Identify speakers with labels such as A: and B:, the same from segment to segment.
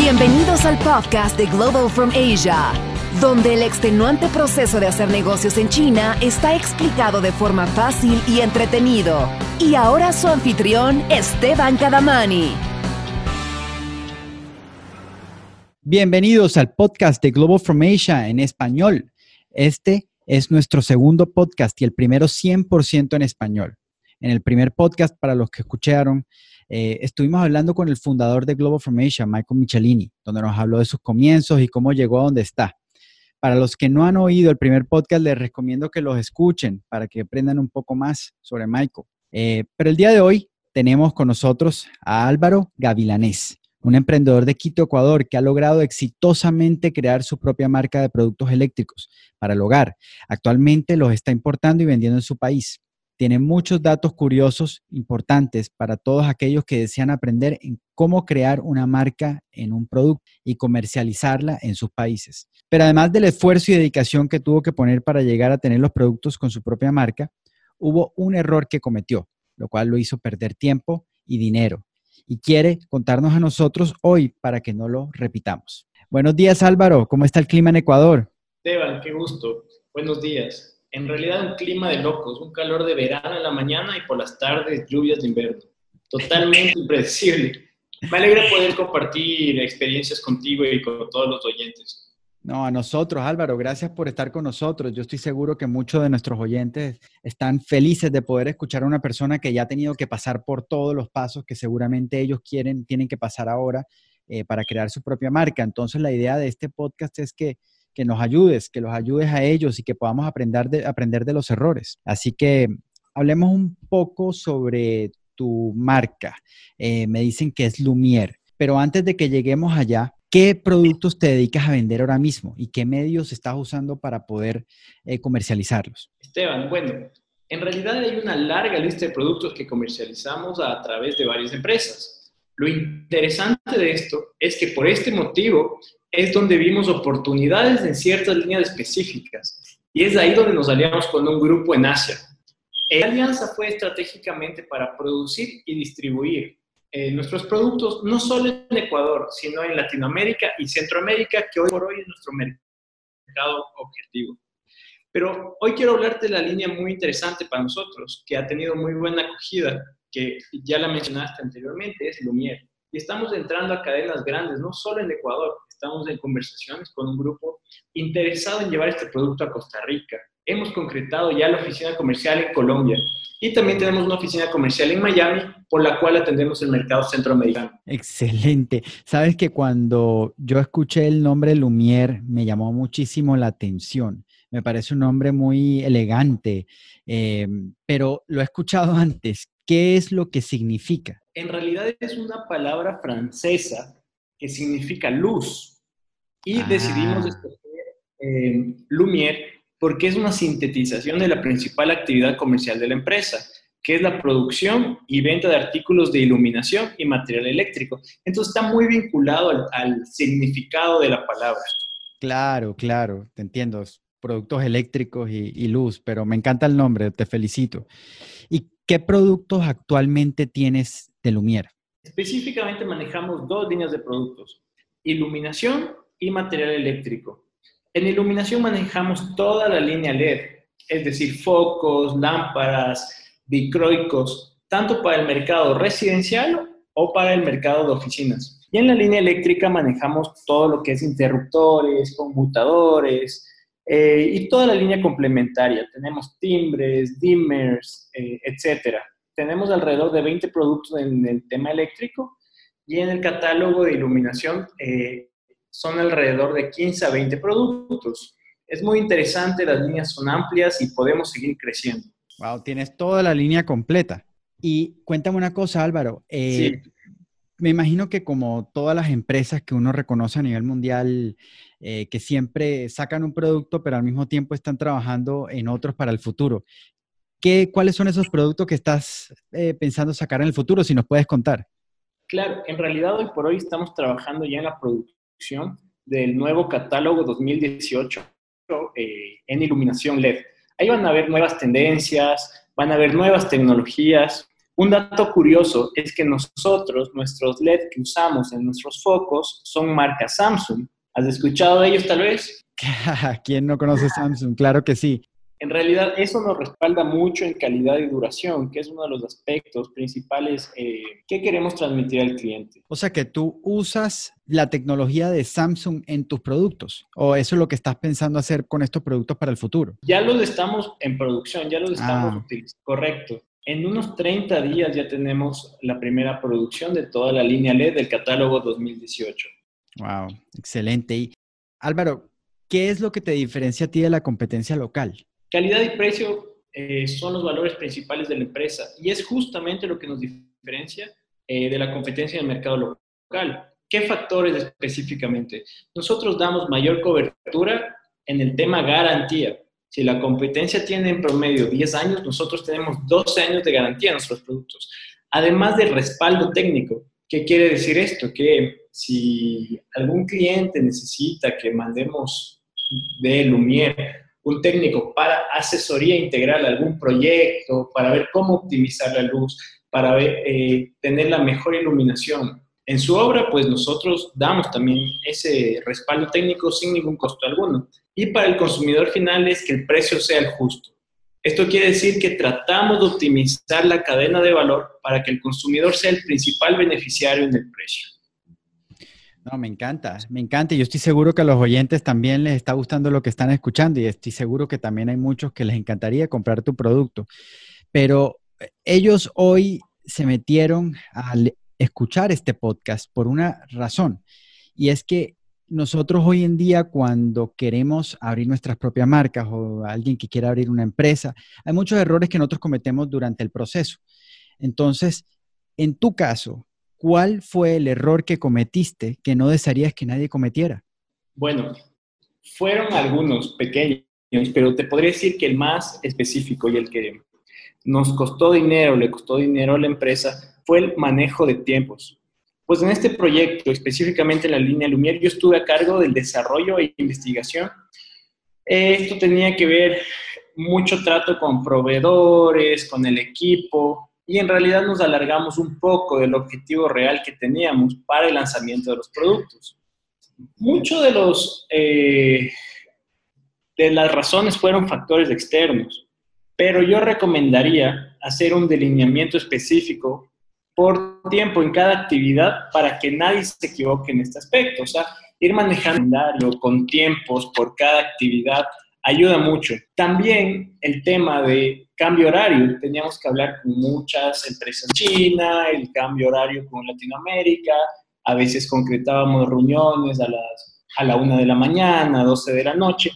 A: Bienvenidos al podcast de Global from Asia, donde el extenuante proceso de hacer negocios en China está explicado de forma fácil y entretenido. Y ahora su anfitrión, Esteban Cadamani.
B: Bienvenidos al podcast de Global from Asia en español. Este es nuestro segundo podcast y el primero 100% en español. En el primer podcast, para los que escucharon, eh, estuvimos hablando con el fundador de Global Formation, Michael Michelini, donde nos habló de sus comienzos y cómo llegó a donde está. Para los que no han oído el primer podcast, les recomiendo que los escuchen para que aprendan un poco más sobre Michael. Eh, pero el día de hoy tenemos con nosotros a Álvaro Gavilanés, un emprendedor de Quito, Ecuador, que ha logrado exitosamente crear su propia marca de productos eléctricos para el hogar. Actualmente los está importando y vendiendo en su país tiene muchos datos curiosos importantes para todos aquellos que desean aprender en cómo crear una marca en un producto y comercializarla en sus países. Pero además del esfuerzo y dedicación que tuvo que poner para llegar a tener los productos con su propia marca, hubo un error que cometió, lo cual lo hizo perder tiempo y dinero. Y quiere contarnos a nosotros hoy para que no lo repitamos. Buenos días Álvaro, ¿cómo está el clima en Ecuador?
C: Esteban, qué gusto. Buenos días en realidad un clima de locos, un calor de verano en la mañana y por las tardes lluvias de invierno. Totalmente impredecible. Me alegra poder compartir experiencias contigo y con todos los oyentes.
B: No, a nosotros, Álvaro, gracias por estar con nosotros. Yo estoy seguro que muchos de nuestros oyentes están felices de poder escuchar a una persona que ya ha tenido que pasar por todos los pasos que seguramente ellos quieren, tienen que pasar ahora eh, para crear su propia marca. Entonces, la idea de este podcast es que que nos ayudes, que los ayudes a ellos y que podamos aprender de, aprender de los errores. Así que hablemos un poco sobre tu marca. Eh, me dicen que es Lumière, pero antes de que lleguemos allá, ¿qué productos te dedicas a vender ahora mismo y qué medios estás usando para poder eh, comercializarlos?
C: Esteban, bueno, en realidad hay una larga lista de productos que comercializamos a través de varias empresas. Lo interesante de esto es que por este motivo es donde vimos oportunidades en ciertas líneas específicas. Y es ahí donde nos aliamos con un grupo en Asia. La alianza fue estratégicamente para producir y distribuir eh, nuestros productos no solo en Ecuador, sino en Latinoamérica y Centroamérica, que hoy por hoy es nuestro mercado objetivo. Pero hoy quiero hablarte de la línea muy interesante para nosotros, que ha tenido muy buena acogida, que ya la mencionaste anteriormente, es Lumière. Y estamos entrando a cadenas grandes, no solo en Ecuador, estamos en conversaciones con un grupo interesado en llevar este producto a Costa Rica. Hemos concretado ya la oficina comercial en Colombia y también tenemos una oficina comercial en Miami por la cual atendemos el mercado centroamericano.
B: Excelente. Sabes que cuando yo escuché el nombre Lumière me llamó muchísimo la atención. Me parece un nombre muy elegante, eh, pero lo he escuchado antes. ¿Qué es lo que significa?
C: En realidad es una palabra francesa que significa luz. Y decidimos ah. escoger eh, Lumière porque es una sintetización de la principal actividad comercial de la empresa, que es la producción y venta de artículos de iluminación y material eléctrico. Entonces está muy vinculado al, significado de la palabra.
B: Claro, claro, te entiendo. Productos eléctricos y, y luz, pero me encanta el nombre, te felicito. ¿Y qué productos actualmente tienes
C: Específicamente manejamos dos líneas de productos, iluminación y material eléctrico. En iluminación manejamos toda la línea LED, es decir, focos, lámparas, dicroicos, tanto para el mercado residencial o para el mercado de oficinas. Y en la línea eléctrica manejamos todo lo que es interruptores, conmutadores eh, y toda la línea complementaria. Tenemos timbres, dimmers, eh, etcétera tenemos alrededor de 20 productos en el tema eléctrico y en el catálogo de iluminación eh, son alrededor de 15 a 20 productos. Es muy interesante, las líneas son amplias y podemos seguir creciendo.
B: Wow, tienes toda la línea completa. Y cuéntame una cosa, Álvaro. Eh, me imagino que como todas las empresas que uno reconoce a nivel mundial, eh, que siempre sacan un producto, pero al mismo tiempo están trabajando en otros para el futuro. ¿Qué, ¿Cuáles son esos productos que estás eh, pensando sacar en el futuro, si nos puedes contar?
C: Claro, en realidad hoy por hoy estamos trabajando ya en la producción del nuevo catálogo 2018 eh, en iluminación LED. Ahí van a haber nuevas tendencias, van a haber nuevas tecnologías, Un dato curioso es que nosotros, nuestros LED que usamos en nuestros focos son marca Samsung. ¿Has escuchado de ellos tal vez?
B: ¿Quién no conoce Samsung? Claro que sí.
C: En realidad, eso nos respalda mucho en calidad y duración, que es uno de los aspectos principales eh, que queremos transmitir al cliente.
B: O sea que tú usas la tecnología de Samsung en tus productos, o eso es lo que estás pensando hacer con estos productos para el futuro.
C: Ya los estamos en producción, ya los estamos ah. utilizando. Correcto. En unos 30 días ya tenemos la primera producción de toda la línea LED del catálogo 2018.
B: Wow, excelente. Y Álvaro, ¿qué es lo que te diferencia a ti de la competencia local?
C: Calidad y precio eh, son los valores principales de la empresa y es justamente lo que nos diferencia eh, de la competencia en el mercado local. ¿Qué factores específicamente? Nosotros damos mayor cobertura en el tema garantía. Si la competencia tiene en promedio 10 años, nosotros tenemos 12 años de garantía en nuestros productos. Además del respaldo técnico. ¿Qué quiere decir esto? Que si algún cliente necesita que mandemos de Lumière un técnico para asesoría integral a algún proyecto, para ver cómo optimizar la luz, para eh, tener la mejor iluminación. En su obra, pues nosotros damos también ese respaldo técnico sin ningún costo alguno. Y para el consumidor final es que el precio sea el justo. Esto quiere decir que tratamos de optimizar la cadena de valor para que el consumidor sea el principal beneficiario en el precio.
B: No, me encanta, me encanta. Yo estoy seguro que a los oyentes también les está gustando lo que están escuchando y estoy seguro que también hay muchos que les encantaría comprar tu producto. Pero eh, ellos hoy se metieron a escuchar este podcast por una razón y es que nosotros hoy en día cuando queremos abrir nuestras propias marcas o alguien que quiera abrir una empresa, hay muchos errores que nosotros cometemos durante el proceso. Entonces, en tu caso, ¿cuál fue el error que cometiste que no desearías que nadie cometiera?
C: Bueno, fueron algunos pequeños, pero te podría decir que el más específico y el que nos costó dinero, le costó dinero a la empresa, fue el manejo de tiempos. Pues en este proyecto, específicamente en la línea Lumière, yo estuve a cargo del desarrollo e investigación. Esto tenía que ver mucho trato con proveedores, con el equipo, y en realidad nos alargamos un poco del objetivo real que teníamos para el lanzamiento de los productos. Muchos de los eh, de las razones fueron factores externos, pero yo recomendaría hacer un delineamiento específico por tiempo en cada actividad para que nadie se equivoque en este aspecto. O sea, ir manejando con tiempos por cada actividad ayuda mucho. También el tema de cambio horario. Teníamos que hablar con muchas empresas China, el cambio horario con Latinoamérica. A veces concretábamos reuniones a, las, a la una de la mañana, 12 de la noche.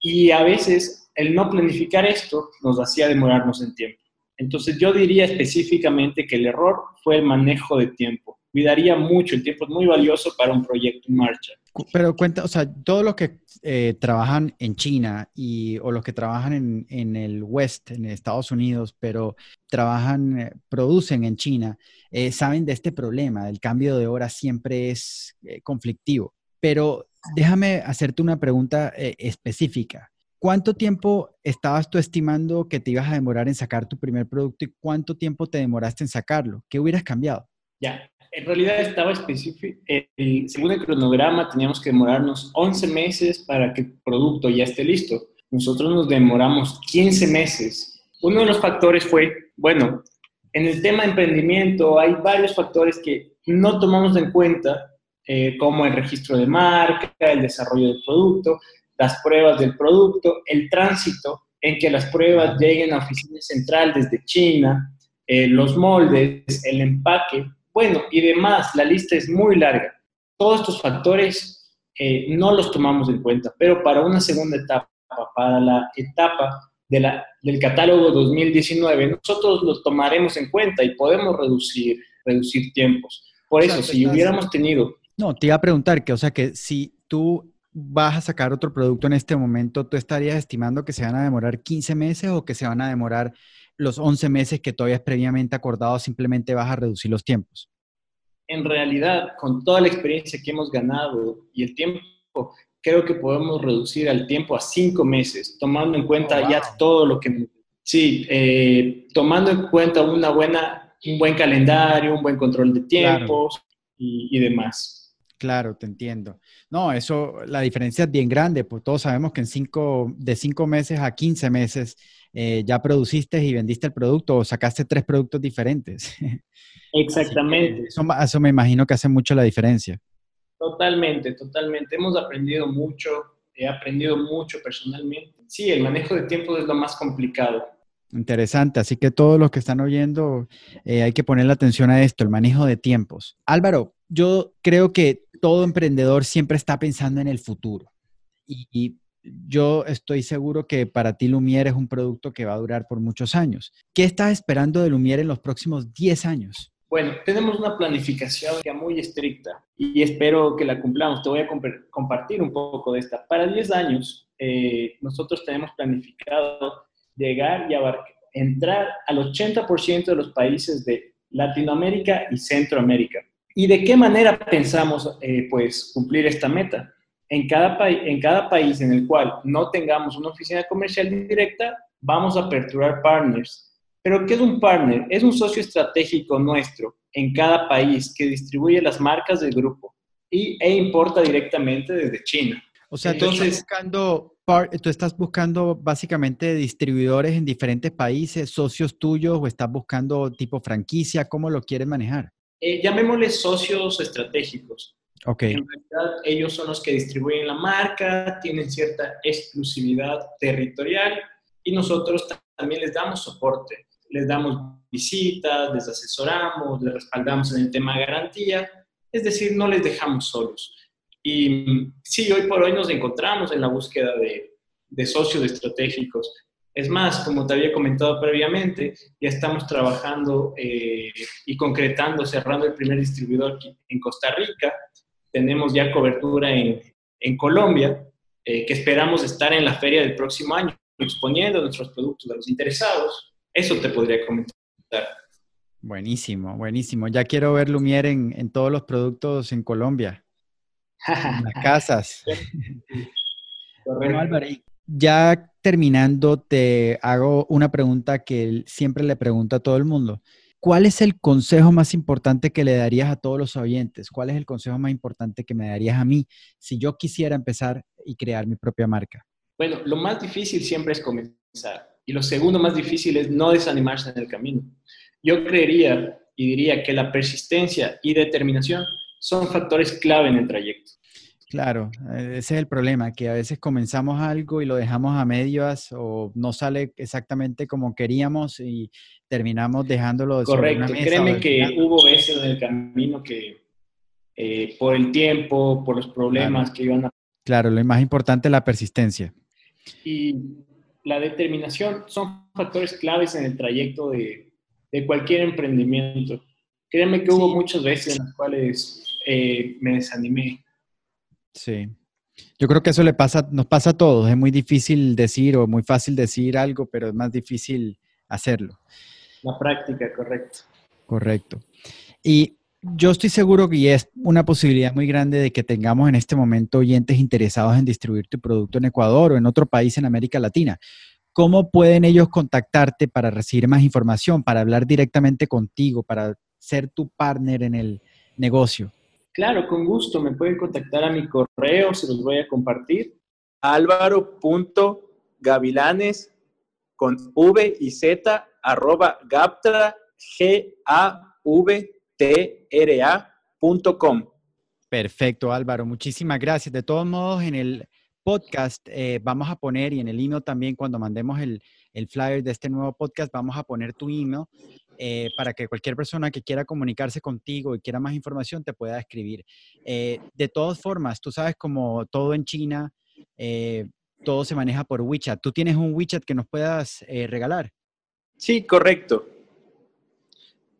C: Y a veces el no planificar esto nos hacía demorarnos en tiempo. Entonces yo diría específicamente que el error fue el manejo de tiempo. Cuidaría mucho, el tiempo es muy valioso para un proyecto en marcha.
B: Pero cuenta, o sea, todos los que eh, trabajan en China y, o los que trabajan en, en, el West, en Estados Unidos, pero trabajan, eh, producen en China, eh, saben de este problema. El cambio de hora siempre es conflictivo. Pero déjame hacerte una pregunta específica. ¿Cuánto tiempo estabas tú estimando que te ibas a demorar en sacar tu primer producto y cuánto tiempo te demoraste en sacarlo? ¿Qué hubieras cambiado?
C: Ya, en realidad estaba específico, según el cronograma teníamos que demorarnos 11 meses para que el producto ya esté listo. Nosotros nos demoramos 15 meses. Uno de los factores fue, bueno, en el tema de emprendimiento hay varios factores que no tomamos en cuenta, eh, como el registro de marca, el desarrollo del producto, las pruebas del producto, el tránsito en que las pruebas lleguen a oficina central desde China, eh, los moldes, el empaque, bueno, y demás, la lista es muy larga. Todos estos factores eh, no los tomamos en cuenta, pero para una segunda etapa, para la etapa de la, del catálogo 2019, nosotros los tomaremos en cuenta y podemos reducir, reducir tiempos. Por eso, si hubiéramos tenido...
B: No, te iba a preguntar que, o sea, que si tú vas a sacar otro producto en este momento, ¿tú estarías estimando que se van a demorar 15 meses o que se van a demorar los 11 meses que todavía es previamente acordado, simplemente vas a reducir los tiempos?
C: En realidad, con toda la experiencia que hemos ganado y el tiempo, creo que podemos reducir el tiempo a 5 meses, tomando en cuenta oh, ya todo lo que... Sí, eh, tomando en cuenta una buena un buen calendario, un buen control de tiempos y, demás.
B: Claro, te entiendo. No, eso, la diferencia es bien grande, pues todos sabemos que en cinco, de cinco meses a 15 meses eh, ya produciste y vendiste el producto o sacaste tres productos diferentes.
C: Exactamente.
B: Eso, eso, me imagino que hace mucho la diferencia.
C: Totalmente, totalmente. Hemos aprendido mucho, he aprendido mucho personalmente. Sí, el manejo de tiempo es lo más complicado.
B: Interesante, así que todos los que están oyendo eh, hay que ponerle atención a esto, el manejo de tiempos. Álvaro, yo creo que todo emprendedor siempre está pensando en el futuro y, yo estoy seguro que para ti Lumiere es un producto que va a durar por muchos años. ¿Qué estás esperando de Lumiere en los próximos 10 años?
C: Bueno, tenemos una planificación muy estricta y espero que la cumplamos. Te voy a compartir un poco de esta. Para 10 años, eh, nosotros tenemos planificado llegar y entrar al 80% de los países de Latinoamérica y Centroamérica. ¿Y de qué manera pensamos eh, pues, cumplir esta meta? En cada, en cada país en el cual no tengamos una oficina comercial directa, vamos a aperturar partners. Pero ¿qué es un partner? Es un socio estratégico nuestro en cada país que distribuye las marcas del grupo y, e importa directamente desde China.
B: O sea, Entonces, buscando tú estás buscando básicamente distribuidores en diferentes países, socios tuyos, o estás buscando tipo franquicia, ¿cómo lo quieres manejar?
C: Eh, llamémosles socios estratégicos.
B: Ok.
C: En realidad, ellos son los que distribuyen la marca, tienen cierta exclusividad territorial y nosotros también les damos soporte. Les damos visitas, les asesoramos, les respaldamos en el tema de garantía, es decir, no les dejamos solos. Y sí, hoy por hoy nos encontramos en la búsqueda de, de socios estratégicos. Es más, como te había comentado previamente, ya estamos trabajando eh, y concretando, cerrando el primer distribuidor en Costa Rica. Tenemos ya cobertura en, en Colombia, eh, que esperamos estar en la feria del próximo año, exponiendo nuestros productos a los interesados. Eso te podría comentar.
B: Buenísimo, buenísimo. Ya quiero ver Lumiere en, en todos los productos en Colombia las casas. bueno, Álvaro, ya terminando, te hago una pregunta que siempre le pregunto a todo el mundo. ¿Cuál es el consejo más importante que le darías a todos los oyentes? ¿Cuál es el consejo más importante que me darías a mí si yo quisiera empezar y crear mi propia marca?
C: Bueno, lo más difícil siempre es comenzar. Y lo segundo más difícil es no desanimarse en el camino. Yo creería y diría que la persistencia y determinación son factores clave en el trayecto.
B: Claro, eh, ese es el problema, que a veces comenzamos algo y lo dejamos a medias o no sale exactamente como queríamos y terminamos dejándolo
C: de Correcto, créeme que hubo veces en el camino que eh, por el tiempo, por los problemas que iban a...
B: Claro, lo más importante es la persistencia.
C: Y la determinación son factores claves en el trayecto de, de cualquier emprendimiento. Créeme que hubo muchas veces en las cuales eh, me desanimé.
B: Sí. Yo creo que eso le pasa, nos pasa a todos. Es muy difícil decir o muy fácil decir algo, pero es más difícil hacerlo.
C: La práctica, correcto.
B: Correcto. Y yo estoy seguro que es una posibilidad muy grande de que tengamos en este momento oyentes interesados en distribuir tu producto en Ecuador o en otro país en América Latina. ¿Cómo pueden ellos contactarte para recibir más información, para hablar directamente contigo, para ser tu partner en el negocio?
C: Claro, con gusto. Me pueden contactar a mi correo, se los voy a compartir. Álvaro.gavilanes con V y Z arroba gaptra, G A V T R A
B: Perfecto, Álvaro. Muchísimas gracias. De todos modos, en el podcast eh, vamos a poner y en el email también cuando mandemos el, el flyer de este nuevo podcast, vamos a poner tu email eh, para que cualquier persona que quiera comunicarse contigo y quiera más información te pueda escribir. Eh, de todas formas, tú sabes como todo en China, eh, todo se maneja por WeChat. ¿Tú tienes un WeChat que nos puedas regalar?
C: Sí, correcto.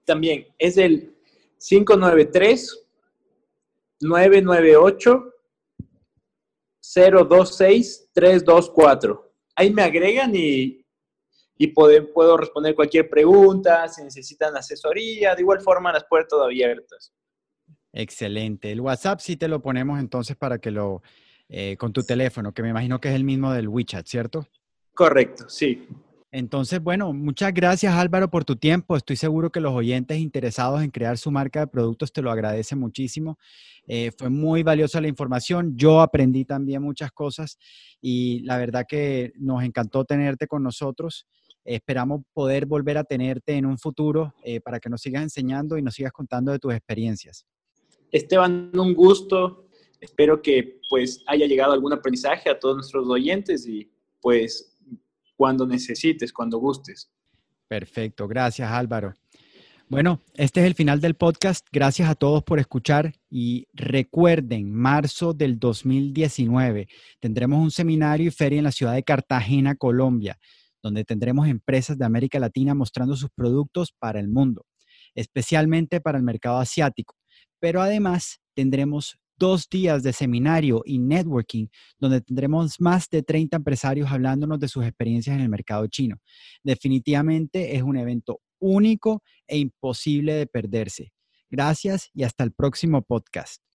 C: También es el 593 998 026 324. Ahí me agregan y y puedo responder cualquier pregunta, si necesitan asesoría, de igual forma las puertas abiertas.
B: Excelente. El WhatsApp sí te lo ponemos entonces para que lo, eh, con tu teléfono, que me imagino que es el mismo del WeChat, ¿cierto?
C: Correcto, sí.
B: Entonces, bueno, muchas gracias Álvaro por tu tiempo. Estoy seguro que los oyentes interesados en crear su marca de productos te lo agradecen muchísimo. Eh, fue muy valiosa la información. Yo aprendí también muchas cosas y la verdad que nos encantó tenerte con nosotros. Esperamos poder volver a tenerte en un futuro eh, para que nos sigas enseñando y nos sigas contando de tus experiencias.
C: Esteban, un gusto. Espero que pues haya llegado algún aprendizaje a todos nuestros oyentes y pues cuando necesites, cuando gustes.
B: Perfecto, gracias Álvaro. Bueno, este es el final del podcast. Gracias a todos por escuchar y recuerden, marzo del 2019 tendremos un seminario y feria en la ciudad de Cartagena, Colombia, donde tendremos empresas de América Latina mostrando sus productos para el mundo, especialmente para el mercado asiático. Pero además tendremos dos días de seminario y networking donde tendremos más de 30 empresarios hablándonos de sus experiencias en el mercado chino. Definitivamente es un evento único e imposible de perderse. Gracias y hasta el próximo podcast.